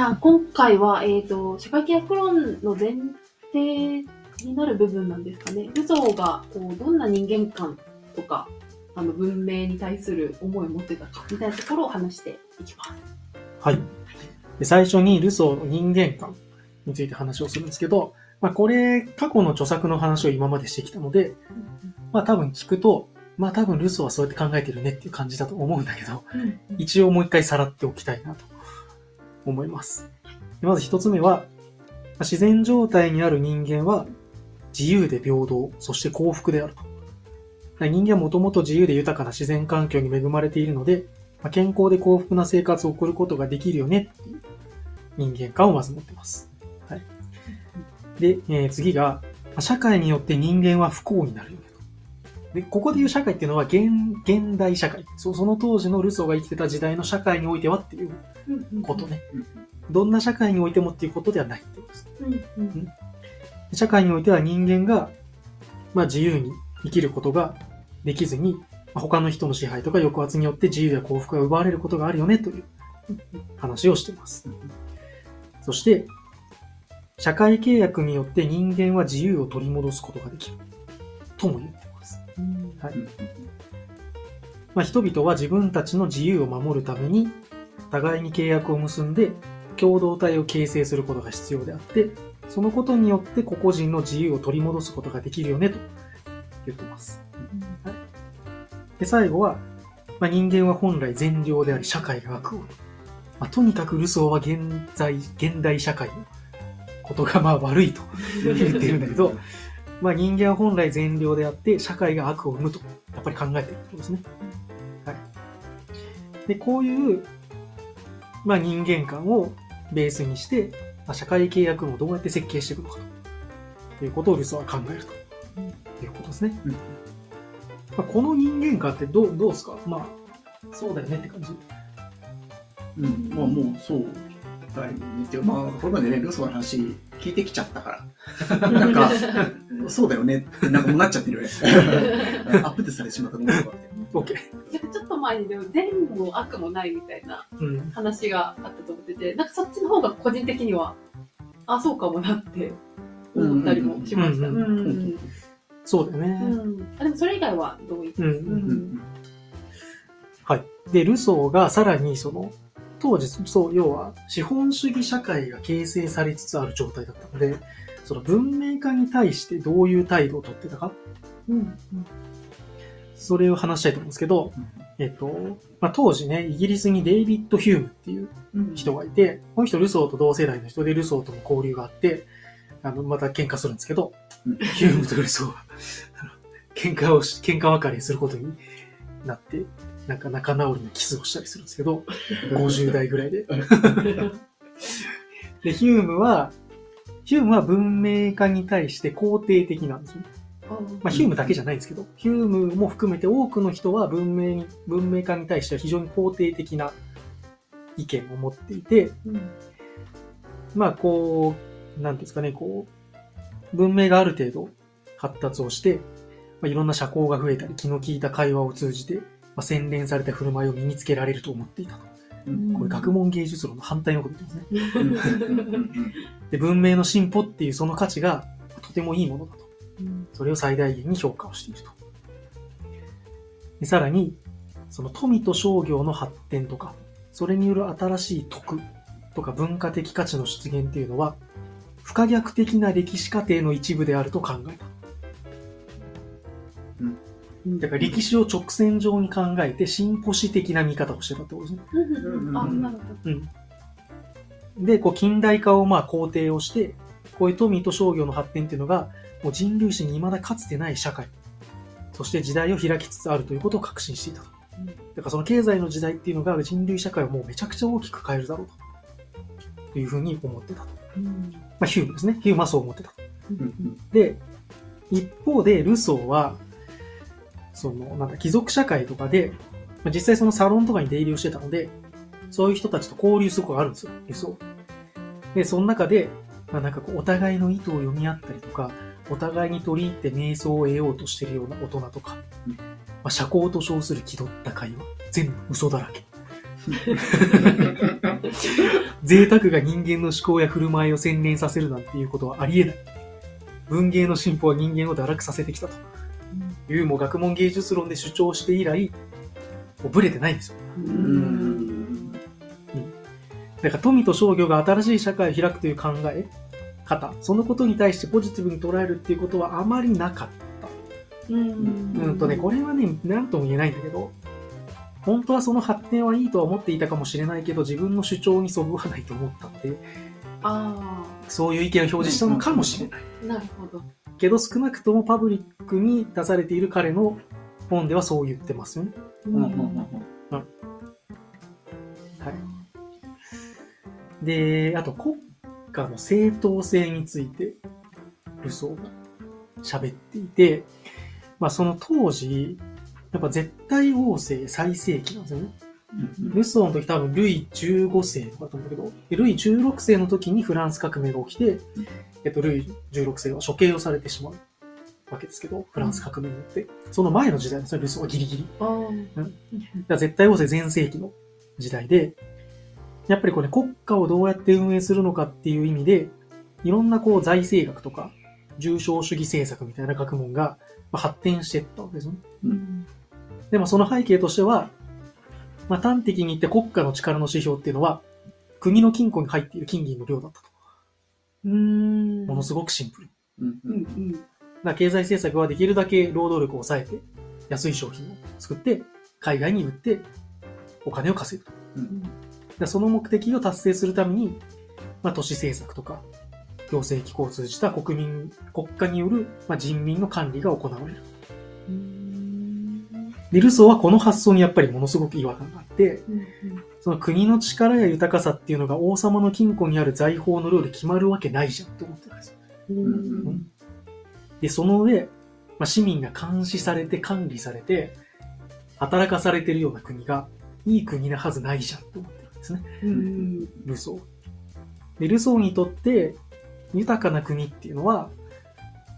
ゃあ、今回は、えっ、と、社会契約論の前提になる部分なんですかね。ルソーが、こう、どんな人間観とか、あの、文明に対する思いを持ってたか、みたいなところを話していきます。はい。で最初にルソーの人間観について話をするんですけど、まあこれ、過去の著作の話を今までしてきたので、まあ多分聞くと、まあ多分ルソーはそうやって考えてるねっていう感じだと思うんだけど、一応もう一回さらっておきたいなと思います。まず一つ目は、自然状態にある人間は自由で平等、そして幸福であると。人間はもともと自由で豊かな自然環境に恵まれているので、ま健康で幸福な生活を送ることができるよねっていう人間観をまず持ってます。はい。で、えー次が、社会によって人間は不幸になるよね。で、ここで言う社会っていうのは現、現代社会。そその当時のルソーが生きてた時代の社会においてはっていうことね。どんな社会においてもっていうことではないってことです。うんうん社会においては人間が、まあ自由に生きることができずに、まあ他の人の支配とか抑圧によって自由や幸福が奪われることがあるよねという話をしています。そして、社会契約によって人間は自由を取り戻すことができる。とも言。うんはい。まあ、人々は自分たちの自由を守るために、互いに契約を結んで、共同体を形成することが必要であって、そのことによって個々人の自由を取り戻すことができるよね、と言ってます。はいで、最後は、まあ、人間は本来善良であり、社会が悪を。まあ、とにかくルソーは現在、現代社会のことがまあ悪いと言ってるんだけど、まあ人間は本来善良であって、社会が悪を生むと、やっぱり考えてるってことですね。はい。で、こういう、まあ人間観をベースにして、まあ、社会契約をどうやって設計していくのかということをルソーは考えるということですね。うんまあ、この人間観ってどう、どうですか？まあ、そうだよねって感じ。うん、まあもうそうだよねっていうまあこれまでねルソーの話聞いてきちゃったからなんかそうだよねってなんかもうなっちゃってるよね アップデートされてしまったと思うとかって OK。ちょっと前にでも善も悪もないみたいなうん。話があったと思ってて、なんかそっちの方が個人的には、あ、そうかもなって思ったりもしました。そうだよね。うんあでもそれ以外は同意です。はい。で、ルソーがさらにその、当時、そう、要は、資本主義社会が形成されつつある状態だったので、その文明化に対してどういう態度をとってたか、うんそれを話したいと思うんですけど、えっと、まあ、当時ね、イギリスにデイビッド・ヒュームっていううん。人がいて、この人ルソーと同世代の人でルソーとも交流があって、あの、また喧嘩するんですけど、うん。ヒュームとルソーは、喧嘩をし、喧嘩別れすることになって、なんか仲直りのキスをしたりするんですけど、50代ぐらいで。で、ヒュームは、ヒュームは文明化に対して肯定的なんですよ。まあ、ヒュームだけじゃないんですけど、ヒュームも含めて多くの人は文明に、文明化に対しては非常に肯定的な意見を持っていて、うんまあ、こう、なんですかね、こう、文明がある程度発達をして、まあ、いろんな社交が増えたり、気の利いた会話を通じて、まあ、洗練された振る舞いを身につけられると思っていたと。うんこれ学問芸術論の反対のこと言ってますね。うんで、文明の進歩っていうその価値がとてもいいものだと。うんそれを最大限に評価をしていると。でさらに、その富と商業の発展とか、それによる新しい徳とか文化的価値の出現っていうのは、不可逆的な歴史過程の一部であると考えた。だから歴史を直線上に考えて進歩史的な見方をしてたってことですね。うんあ、なるほど。うん。で、こう近代化をまあ肯定をして、こういう富と商業の発展っていうのが、もう人類史に未だかつてない社会、そして時代を開きつつあるということを確信していたと。うんだからその経済の時代っていうのが人類社会をもうめちゃくちゃ大きく変えるだろうと。というふうに思ってたと。うんまあヒュームですね。ヒュームはそう思ってたと。うんで、一方でルソーは、その、なんだ、貴族社会とかで、まあ実際そのサロンとかに出入りをしてたので、そういう人たちと交流することがあるんですよ、ルソー。で、その中で、まあなんかこう、お互いの意図を読み合ったりとか、お互いに取り入って瞑想を得ようとしてるような大人とか、うんまあ、社交と称する気取った会話、全部嘘だらけ。贅沢が人間の思考や振る舞いを洗練させるなんていうことはありえない。文芸の進歩は人間を堕落させてきたというもう学問芸術論で主張して以来、もうブレてないんですよ。ううん。だから富と商業が新しい社会を開くという考え方、そのことに対してポジティブに捉えるっていうことはあまりなかった。うんうんとね、これはね、なんとも言えないんだけど、本当はその発展はいいとは思っていたかもしれないけど、自分の主張にそぐわないと思ったので、あそういう意見を表示したのかもしれない。あ、なるほど。けど少なくともパブリックに出されている彼の本ではそう言ってますよね。ううんうんうんはい。で、あと国家の正当性について、ルソーが喋っていて、まあその当時、やっぱ絶対王政最盛期なんですよね。うんルソーの時多分ルイ15世とかだと思うけど、でルイ16世の時にフランス革命が起きて、えっと、ルイ16世は処刑をされてしまうわけですけど、フランス革命によって。その前の時代なんですよ、ルソーはギリギリ。ああ。だ絶対王政全盛期の時代で、やっぱりこれ国家をどうやって運営するのかっていう意味で、いろんなこう財政学とか、重商主義政策みたいな学問がまあ発展していったわけですよね。うんでもその背景としては、まあ端的に言って国家の力の指標っていうのは、国の金庫に入っている金銀の量だったと。うん。ものすごくシンプル。うんうんうん。だ経済政策はできるだけ労働力を抑えて、安い商品を作って、海外に売って、お金を稼ぐと。うんでその目的を達成するために、まあ、都市政策とか、行政機構を通じた国民、国家による、まあ、人民の管理が行われる。うんで、ルソーはこの発想にやっぱりものすごく違和感があって、うんその国の力や豊かさっていうのが王様の金庫にある財宝の量で決まるわけないじゃんって思ってたんですよ。うんで、その上、まあ、市民が監視されて管理されて、働かされてるような国が、いい国なはずないじゃんって思ってるんですね。うんルソー。で、ルソーにとって、豊かな国っていうのは、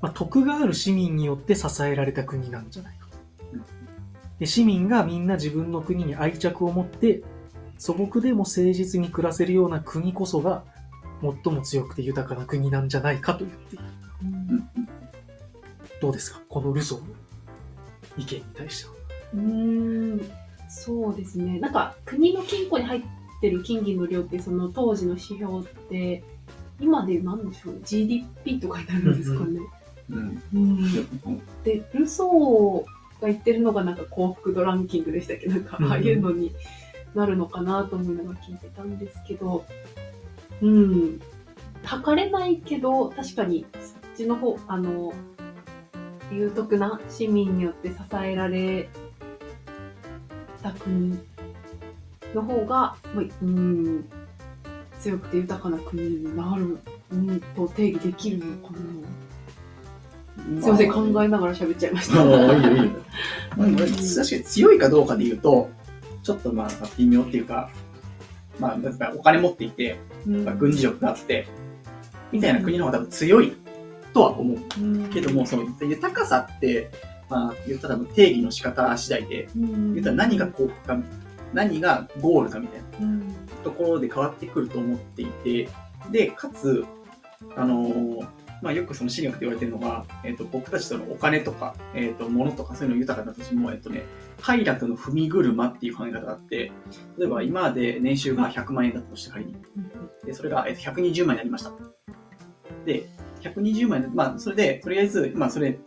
まあ、徳がある市民によって支えられた国なんじゃない。で、市民がみんな自分の国に愛着を持って、素朴でも誠実に暮らせるような国こそが、最も強くて豊かな国なんじゃないかと言っている。どうですか？このルソーの意見に対しては。うんそうですね。なんか国の金庫に入ってる金銀の量ってその当時の指標って今で何でしょうね GDP とかになるんですかね。うんうんでルソーが言ってるのがなんか幸福度ランキングでしたっけ？なんかうんああいうのになるのかなと思いながら聞いてたんですけど、うん、測れないけど確かにそっちの方あの有徳な市民によって支えられた国の方が、まあうん、強くて豊かな国になる、うん、と定義できるのかな。すいません、考えながら喋っちゃいました。いいよいいよ。まあ、確かに強いかどうかで言うと、ちょっとまあ微妙っていうか、まあ、だからお金持っていて、うん。まあ軍事力があって、みたいな国の方が多分強いとは思う。うん。けども、その豊かさって、まあ、言ったら定義の仕方次第で、うん。言ったら何が幸福か何がゴールかみたいなうん。ところで変わってくると思っていて、で、かつ、あのーまあ、よくその資料って言われてるのが、えっ、と、僕たちとのお金とか、えっ、と、物とかそういうの豊かなとしても、えっ、とね、快楽の踏み車っていう考え方があって、例えば今まで年収が100万円だったとして仮に。で、それが、えっと120万円になりました。で、120万円で、まあ、それで、とりあえず、まあ、それ、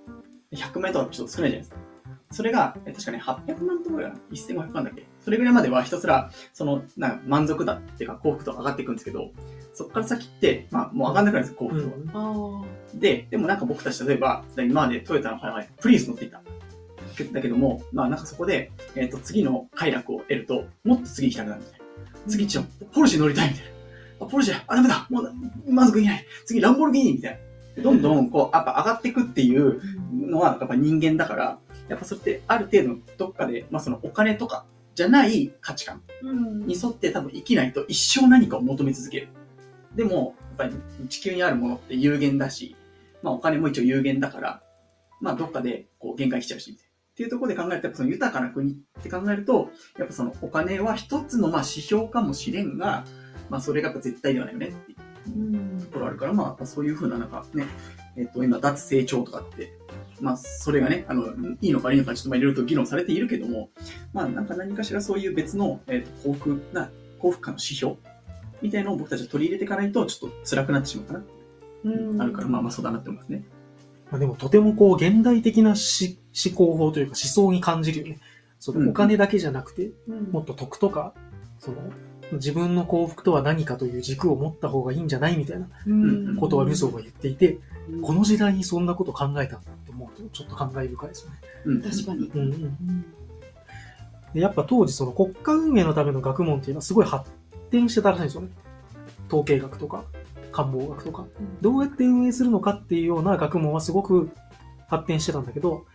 100万円とかちょっと少ないじゃないですか。それが、え確かね、800万とかぐらいかな ?1500 万だっけそれぐらいまではひたすら、その、なんか満足度っていうか幸福度上がっていくんですけど、そこから先って、まあ、もう上がんなくなるんですよ、幸福度は。あで、でもなんか僕たち例えば、今までトヨタのはいプリウス乗っていた。だけども、まあなんかそこで、えっ、と、次の快楽を得ると、もっと次行きたくなるみたいな。次一応、ポルシェ乗りたいみたいな。あ、ポルシェ、あ、ダメだ、もう満足いけない。次、ランボルギーニみたいな。どんどん、こう、やっぱ上がっていくっていうのは、やっぱ人間だから、やっぱそれってある程度のどっかで、まあそのお金とかじゃない価値観うんに沿って多分生きないと一生何かを求め続ける。でも、やっぱり地球にあるものって有限だし、まあお金も一応有限だから、まあどっかでこう限界来ちゃうし。っていうところで考えると、その豊かな国って考えると、やっぱそのお金は一つのまあ指標かもしれんが、まあそれがやっぱ絶対ではないよねっていううんところあるから、まあそういうふうななんかね、えっと、今、脱成長とかって、まあそれがね、あの、いいのか悪いのかちょっとまあいろいろと議論されているけども、まあなんか何かしらそういう別の、えっと、幸福な、幸福感の指標みたいなのを僕たちは取り入れていかないとちょっと辛くなってしまうかな、うんあるから、まあまあそうだなって思いますね。まあ、でもとてもこう、現代的なし思考法というか思想に感じるよね。そうんのお金だけじゃなくて、うんもっと得とか、その、自分の幸福とは何かという軸を持った方がいいんじゃないみたいなうんことはルソーが言っていて、うんこの時代にそんなこと考えたんだって思うと、ちょっと感慨深いですよね。うん。確かに。うんうん。うんで、やっぱ当時その国家運営のための学問っていうのはすごい発展してたらしいんですよね。統計学とか、官房学とか。どうやって運営するのかっていうような学問はすごく発展してたんだけど、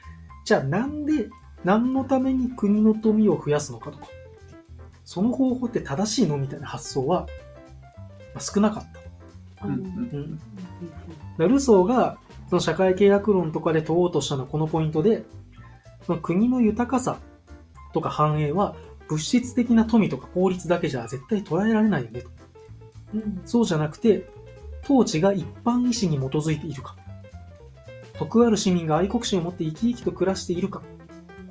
じゃあなんで、何のために国の富を増やすのかとか、その方法って正しいの？みたいな発想は、まあ少なかった。うんうんルソーが、その社会契約論とかで問おうとしたのはこのポイントで、その国の豊かさとか繁栄は物質的な富とか効率だけじゃ絶対捉えられないよねと。うんそうじゃなくて、統治が一般意思に基づいているか。徳ある市民が愛国心を持って生き生きと暮らしているか。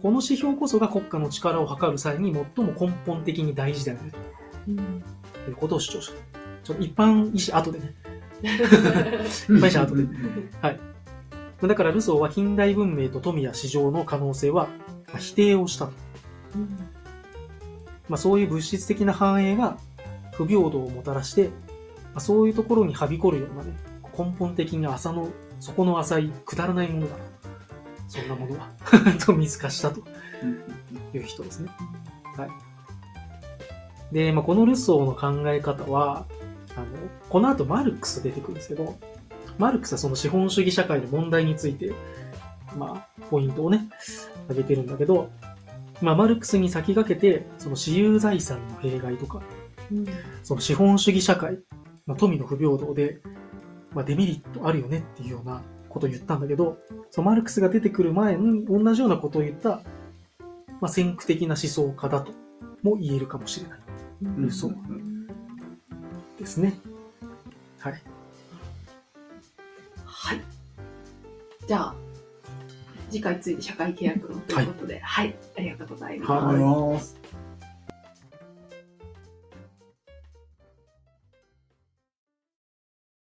この指標こそが国家の力を測る際に最も根本的に大事だよね。うんということを主張した。ちょっと一般意思後でね。うん。会社後で うんだからルソーは近代文明と富や市場の可能性はまあ否定をしたと。うんまあ、そういう物質的な繁栄が不平等をもたらして、まあ、そういうところにはびこるようなね、根本的に浅の、底の浅い、くだらないものだ。そんなものは？と見透かしたとうんいう人ですね。はい。で、まあ、このルソーの考え方は、あの、この後マルクス出てくるんですけど、マルクスはその資本主義社会の問題について、まあ、ポイントをね、挙げてるんだけど、まあ、マルクスに先駆けて、その私有財産の弊害とか、うんその資本主義社会、まあ、富の不平等で、まあ、デメリットあるよねっていうようなことを言ったんだけど、そのマルクスが出てくる前に同じようなことを言った、まあ、先駆的な思想家だとも言えるかもしれないうんそうですね。はい。はい。じゃあ、次回ついて社会契約論ということで、はい、ありがとうございます。はいありがとうございます。